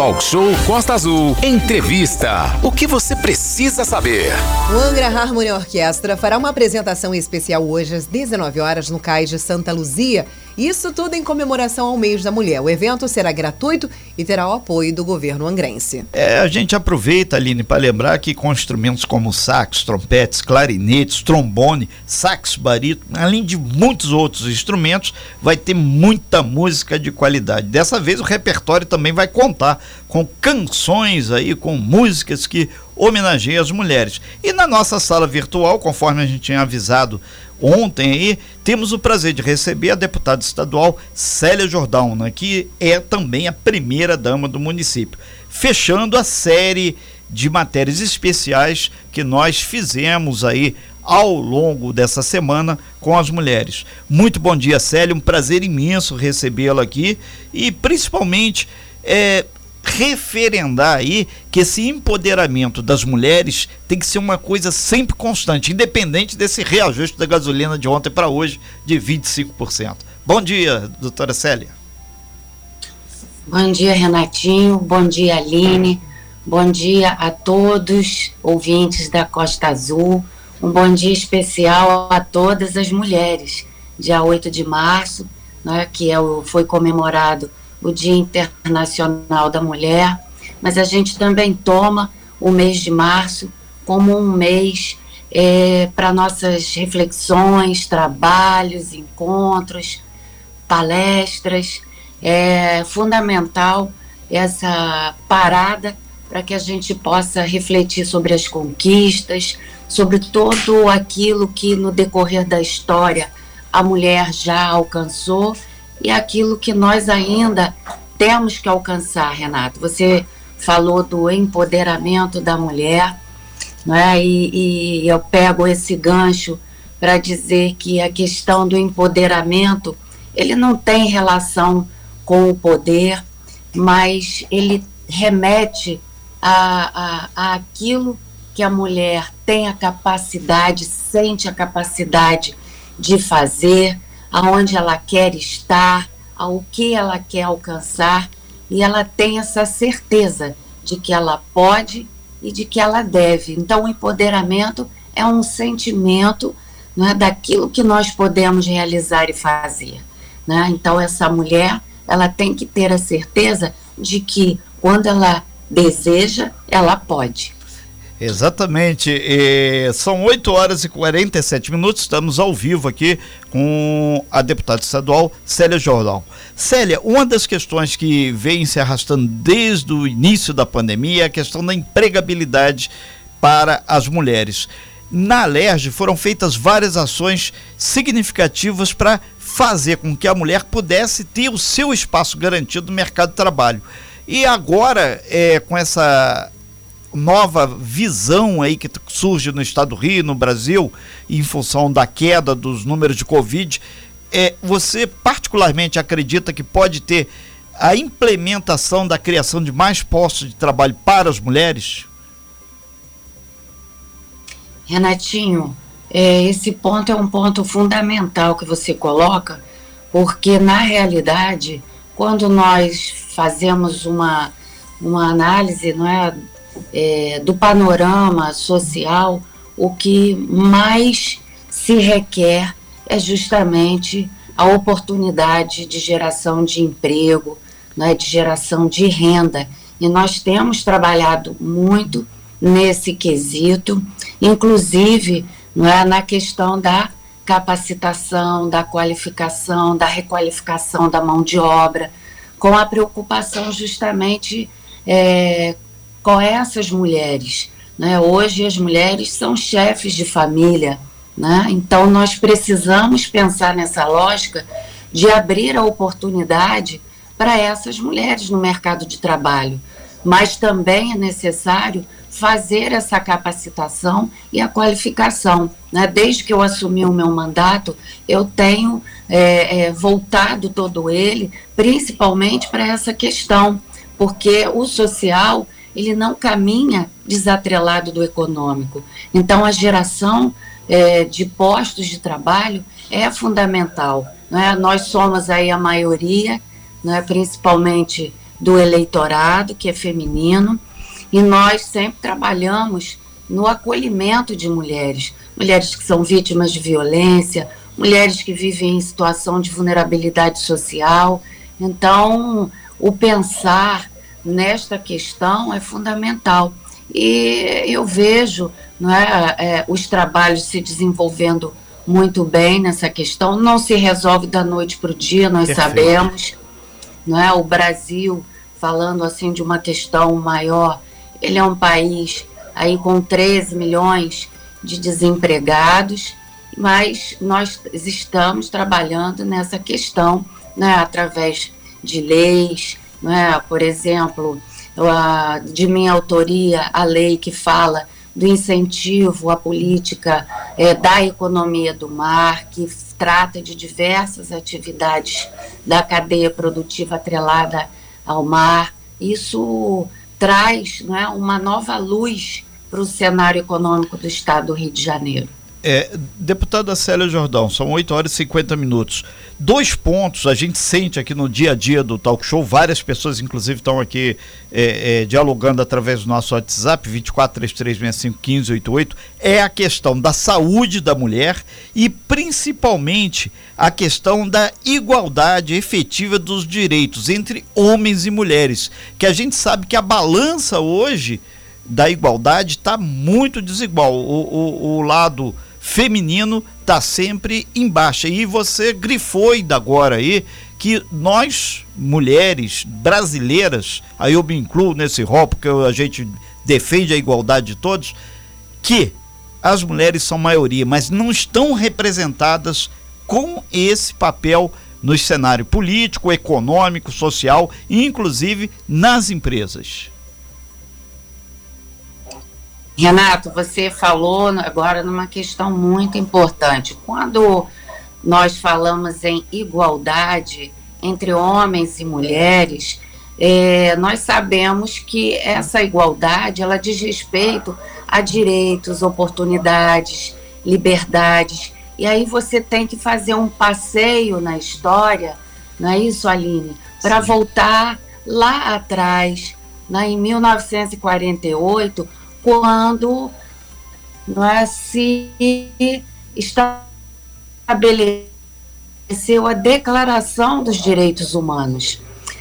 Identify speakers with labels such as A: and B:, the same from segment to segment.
A: Talk Show Costa Azul. Entrevista. O que você precisa saber?
B: O Angra Harmony Orquestra fará uma apresentação especial hoje às 19 horas no Cais de Santa Luzia. Isso tudo em comemoração ao mês da mulher. O evento será gratuito e terá o apoio do governo angrense.
C: É, a gente aproveita, Aline, para lembrar que com instrumentos como sax, trompetes, clarinetes, trombone, sax, barito, além de muitos outros instrumentos, vai ter muita música de qualidade. Dessa vez o repertório também vai contar com canções aí, com músicas que homenageiam as mulheres. E na nossa sala virtual, conforme a gente tinha avisado ontem aí, temos o prazer de receber a deputada estadual Célia Jordão, né, que é também a primeira dama do município. Fechando a série de matérias especiais que nós fizemos aí ao longo dessa semana com as mulheres. Muito bom dia, Célia, um prazer imenso recebê-la aqui e principalmente é, referendar aí que esse empoderamento das mulheres tem que ser uma coisa sempre constante, independente desse reajuste da gasolina de ontem para hoje de 25%. Bom dia, doutora Célia.
D: Bom dia, Renatinho. Bom dia, Aline. Bom dia a todos ouvintes da Costa Azul. Um bom dia especial a todas as mulheres. Dia 8 de março, né, que é o, foi comemorado o Dia Internacional da Mulher, mas a gente também toma o mês de março como um mês é, para nossas reflexões, trabalhos, encontros, palestras. É fundamental essa parada para que a gente possa refletir sobre as conquistas, sobre todo aquilo que no decorrer da história a mulher já alcançou e aquilo que nós ainda temos que alcançar, Renato. Você falou do empoderamento da mulher, né? e, e eu pego esse gancho para dizer que a questão do empoderamento ele não tem relação com o poder, mas ele remete a, a, a aquilo que a mulher tem a capacidade, sente a capacidade de fazer, aonde ela quer estar, ao que ela quer alcançar, e ela tem essa certeza de que ela pode e de que ela deve. Então, o empoderamento é um sentimento né, daquilo que nós podemos realizar e fazer. Né? Então, essa mulher ela tem que ter a certeza de que quando ela deseja, ela pode.
C: Exatamente. E são 8 horas e 47 minutos. Estamos ao vivo aqui com a deputada estadual Célia Jordão. Célia, uma das questões que vem se arrastando desde o início da pandemia é a questão da empregabilidade para as mulheres. Na Alerj foram feitas várias ações significativas para fazer com que a mulher pudesse ter o seu espaço garantido no mercado de trabalho. E agora, é, com essa nova visão aí que surge no estado do Rio, no Brasil, em função da queda dos números de Covid, é, você particularmente acredita que pode ter a implementação da criação de mais postos de trabalho para as mulheres?
D: Renatinho, é, esse ponto é um ponto fundamental que você coloca, porque na realidade, quando nós fazemos uma, uma análise não é, é, do panorama social, o que mais se requer é justamente a oportunidade de geração de emprego, né, de geração de renda. E nós temos trabalhado muito nesse quesito, inclusive não é, na questão da capacitação, da qualificação, da requalificação da mão de obra, com a preocupação justamente é, com essas mulheres. Né? Hoje as mulheres são chefes de família, né? então nós precisamos pensar nessa lógica de abrir a oportunidade para essas mulheres no mercado de trabalho. Mas também é necessário fazer essa capacitação e a qualificação. Né? Desde que eu assumi o meu mandato, eu tenho é, é, voltado todo ele principalmente para essa questão, porque o social ele não caminha desatrelado do econômico. Então, a geração é, de postos de trabalho é fundamental. Né? Nós somos aí a maioria, né, principalmente do eleitorado, que é feminino, e nós sempre trabalhamos no acolhimento de mulheres, mulheres que são vítimas de violência, mulheres que vivem em situação de vulnerabilidade social. Então, o pensar nesta questão é fundamental. E eu vejo não é, é, os trabalhos se desenvolvendo muito bem nessa questão. Não se resolve da noite para o dia, nós Perfeito. sabemos. Não é? O Brasil, falando assim de uma questão maior, ele é um país aí com 13 milhões de desempregados, mas nós estamos trabalhando nessa questão né, através de leis, né, por exemplo, de minha autoria, a lei que fala do incentivo à política é, da economia do mar, que trata de diversas atividades da cadeia produtiva atrelada ao mar. Isso traz né, uma nova luz para o cenário econômico do estado do Rio de Janeiro.
C: É, deputada Célia Jordão, são 8 horas e 50 minutos. Dois pontos a gente sente aqui no dia a dia do talk show, várias pessoas, inclusive, estão aqui é, é, dialogando através do nosso WhatsApp, 2433651588, é a questão da saúde da mulher e principalmente a questão da igualdade efetiva dos direitos entre homens e mulheres. Que a gente sabe que a balança hoje da igualdade está muito desigual. o, o, o lado feminino está sempre em baixa. E você grifou ainda agora aí que nós, mulheres brasileiras, aí eu me incluo nesse rol, porque a gente defende a igualdade de todos, que as mulheres são maioria, mas não estão representadas com esse papel no cenário político, econômico, social, inclusive nas empresas.
D: Renato, você falou agora numa questão muito importante. Quando nós falamos em igualdade entre homens e mulheres, é, nós sabemos que essa igualdade ela diz respeito a direitos, oportunidades, liberdades. E aí você tem que fazer um passeio na história, não é isso, Aline? Para voltar lá atrás, né, em 1948 quando não é, se estabeleceu a Declaração dos Direitos Humanos.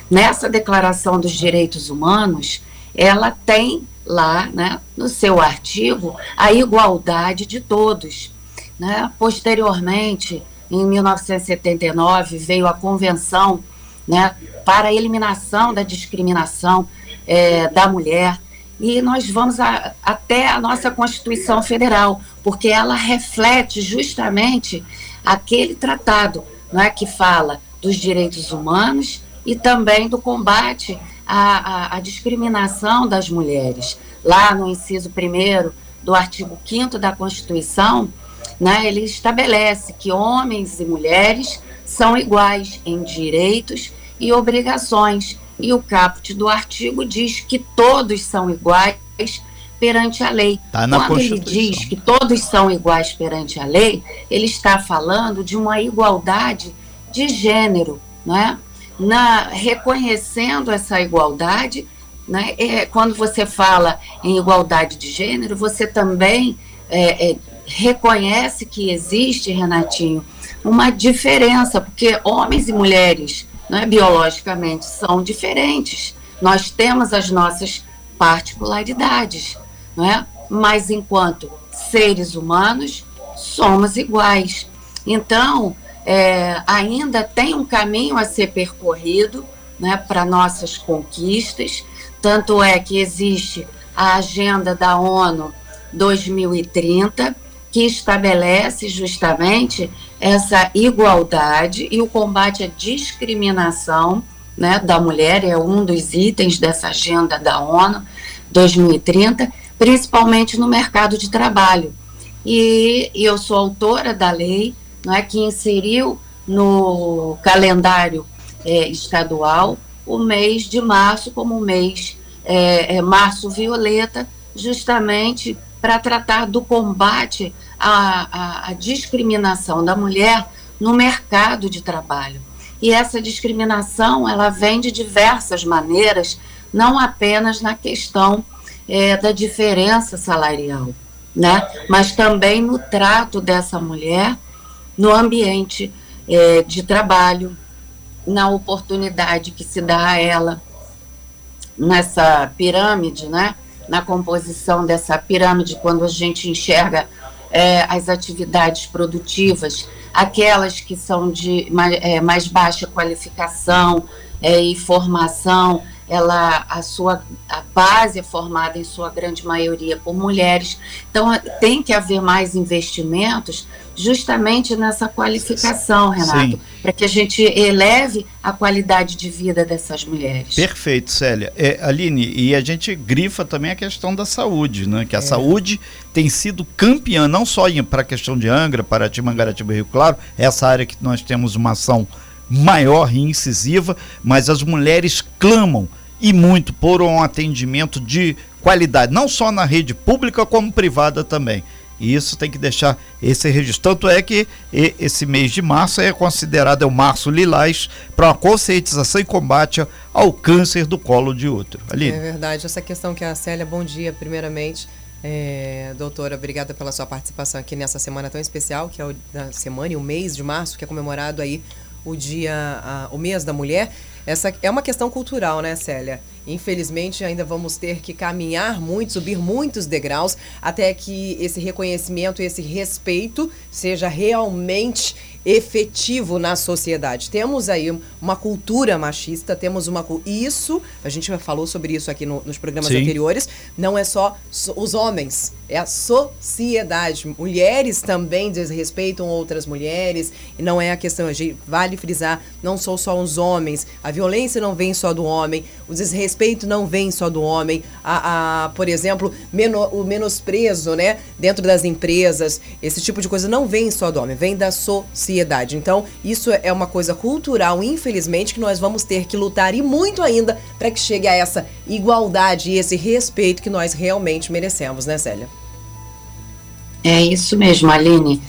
D: Nessa Declaração dos Direitos Humanos, ela tem lá, né, no seu artigo, a igualdade de todos. Né? Posteriormente, em 1979, veio a Convenção né, para a Eliminação da Discriminação é, da Mulher, e nós vamos a, até a nossa Constituição Federal, porque ela reflete justamente aquele tratado não é, que fala dos direitos humanos e também do combate à, à, à discriminação das mulheres. Lá no inciso 1 do artigo 5 da Constituição, né, ele estabelece que homens e mulheres são iguais em direitos e obrigações e o caput do artigo diz que todos são iguais perante a lei. Tá Quando ele diz que todos são iguais perante a lei, ele está falando de uma igualdade de gênero, né? Na, reconhecendo essa igualdade, né? É, quando você fala em igualdade de gênero, você também é, é, reconhece que existe, Renatinho, uma diferença, porque homens e mulheres né, biologicamente são diferentes. Nós temos as nossas particularidades, não é? mas enquanto seres humanos, somos iguais. Então, é, ainda tem um caminho a ser percorrido né, para nossas conquistas, tanto é que existe a agenda da ONU 2030, que estabelece justamente essa igualdade e o combate à discriminação né, da mulher, é um dos itens dessa agenda da ONU 2030, principalmente no mercado de trabalho. E, e eu sou autora da lei não é, que inseriu no calendário é, estadual o mês de março como mês é, é, março violeta, justamente para tratar do combate à, à, à discriminação da mulher no mercado de trabalho. E essa discriminação, ela vem de diversas maneiras, não apenas na questão é, da diferença salarial, né? Mas também no trato dessa mulher no ambiente é, de trabalho, na oportunidade que se dá a ela nessa pirâmide, né? Na composição dessa pirâmide, quando a gente enxerga é, as atividades produtivas, aquelas que são de mais, é, mais baixa qualificação é, e formação, ela a sua a base é formada em sua grande maioria por mulheres. Então tem que haver mais investimentos justamente nessa qualificação, Renato, para que a gente eleve a qualidade de vida dessas mulheres.
C: Perfeito, Célia. É, Aline, e a gente grifa também a questão da saúde, né? Que a é. saúde tem sido campeã, não só para a questão de Angra, Paraty, Mangaratiba e Rio Claro, essa área que nós temos uma ação maior e incisiva, mas as mulheres clamam e muito por um atendimento de qualidade, não só na rede pública como privada também. E isso tem que deixar esse registro. Tanto é que esse mês de março é considerado é o março lilás para a conscientização e combate ao câncer do colo de útero.
B: Ali. É verdade. Essa questão que a Célia, bom dia, primeiramente. É, doutora, obrigada pela sua participação aqui nessa semana tão especial, que é o da semana e o mês de março, que é comemorado aí o dia, a, o mês da mulher. Essa é uma questão cultural, né, Célia? Infelizmente, ainda vamos ter que caminhar muito, subir muitos degraus, até que esse reconhecimento, esse respeito seja realmente efetivo na sociedade. Temos aí uma cultura machista, temos uma isso, a gente já falou sobre isso aqui no, nos programas Sim. anteriores, não é só os homens, é a sociedade. Mulheres também desrespeitam outras mulheres, e não é a questão, a gente vale frisar, não são só os homens, a violência não vem só do homem, o desrespeito não vem só do homem, a, a por exemplo, meno, o menosprezo, né, dentro das empresas, esse tipo de coisa não vem só do homem, vem da sociedade sociedade. Então, isso é uma coisa cultural, infelizmente, que nós vamos ter que lutar e muito ainda para que chegue a essa igualdade e esse respeito que nós realmente merecemos, né, Célia?
D: É isso mesmo, Aline.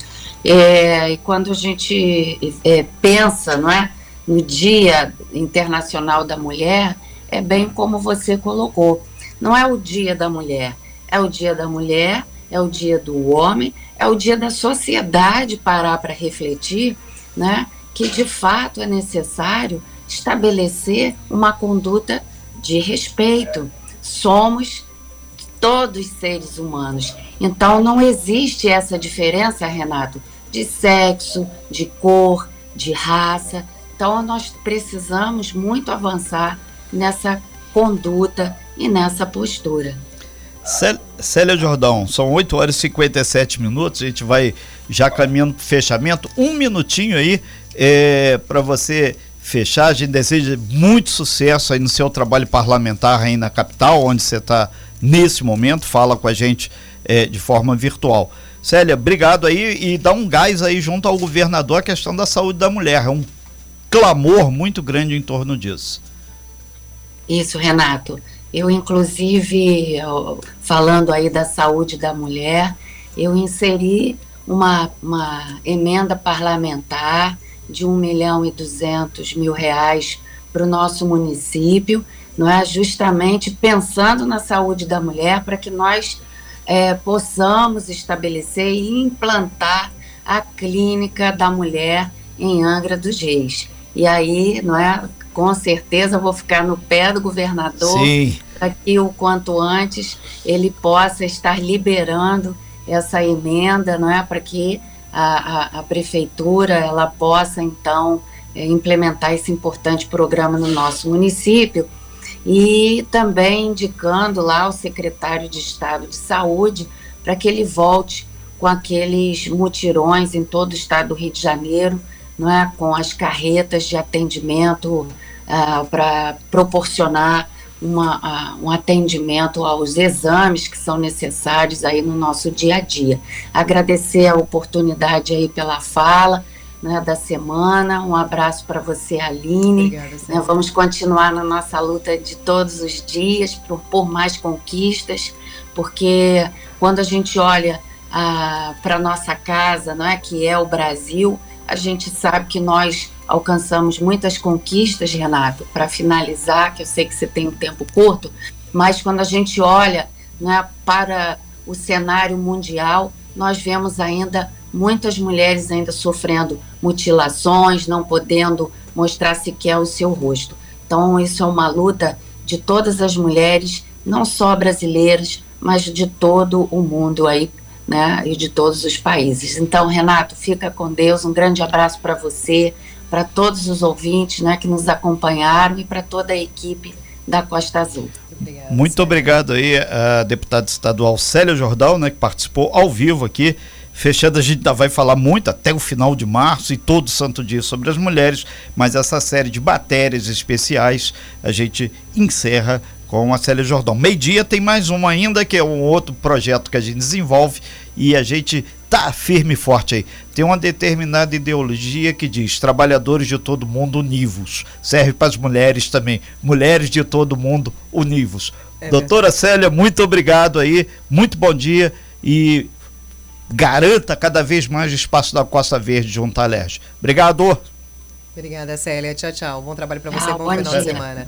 D: É, e quando a gente é, pensa, não é, no Dia Internacional da Mulher, é bem como você colocou. Não é o Dia da Mulher, é o Dia da Mulher, é o Dia do Homem, é o dia da sociedade parar para refletir, né, que de fato é necessário estabelecer uma conduta de respeito. Somos todos seres humanos. Então não existe essa diferença, Renato, de sexo, de cor, de raça. Então nós precisamos muito avançar nessa conduta e nessa postura.
C: Célia Jordão, são 8 horas e 57 minutos, a gente vai já caminhando para fechamento. Um minutinho aí é, para você fechar. A gente deseja muito sucesso aí no seu trabalho parlamentar aí na capital, onde você está nesse momento, fala com a gente é, de forma virtual. Célia, obrigado aí e dá um gás aí junto ao governador a questão da saúde da mulher. É um clamor muito grande em torno disso.
D: Isso, Renato. Eu, inclusive, falando aí da saúde da mulher, eu inseri uma, uma emenda parlamentar de 1 milhão e 200 mil reais para o nosso município, não é? justamente pensando na saúde da mulher, para que nós é, possamos estabelecer e implantar a clínica da mulher em Angra dos Reis. E aí, não é, com certeza vou ficar no pé do governador para que o quanto antes ele possa estar liberando essa emenda, não é, para que a, a, a, prefeitura ela possa então é, implementar esse importante programa no nosso município. E também indicando lá o secretário de Estado de Saúde para que ele volte com aqueles mutirões em todo o estado do Rio de Janeiro não é, com as carretas de atendimento uh, para proporcionar uma, uh, um atendimento aos exames que são necessários aí no nosso dia a dia. Agradecer a oportunidade aí pela fala. Né, da semana. Um abraço para você, Aline. Obrigada, né, vamos continuar na nossa luta de todos os dias por, por mais conquistas, porque quando a gente olha ah, para nossa casa, não é que é o Brasil, a gente sabe que nós, alcançamos muitas conquistas, Renato, para finalizar, que eu sei que você tem um tempo curto, mas quando a gente olha né, para o cenário mundial, nós vemos ainda muitas mulheres ainda sofrendo mutilações, não podendo mostrar sequer o seu rosto. Então, isso é uma luta de todas as mulheres, não só brasileiras, mas de todo o mundo aí, né, e de todos os países. Então, Renato, fica com Deus, um grande abraço para você, para todos os ouvintes, né, que nos acompanharam e para toda a equipe da Costa Azul.
C: Muito obrigado aí a deputada estadual Célia Jordão, né, que participou ao vivo aqui. Fechando, a gente ainda vai falar muito até o final de março e todo santo dia sobre as mulheres, mas essa série de matérias especiais a gente encerra com a Célia Jordão. Meio-dia tem mais uma ainda, que é um outro projeto que a gente desenvolve e a gente tá firme e forte aí. Tem uma determinada ideologia que diz trabalhadores de todo mundo univos. Serve para as mulheres também. Mulheres de todo mundo univos. É Doutora Célia, muito obrigado aí. Muito bom dia e garanta cada vez mais o espaço da Costa Verde junto à Alerj. Obrigado.
B: Obrigada, Célia. Tchau, tchau. Bom trabalho para você. bom, bom final de semana.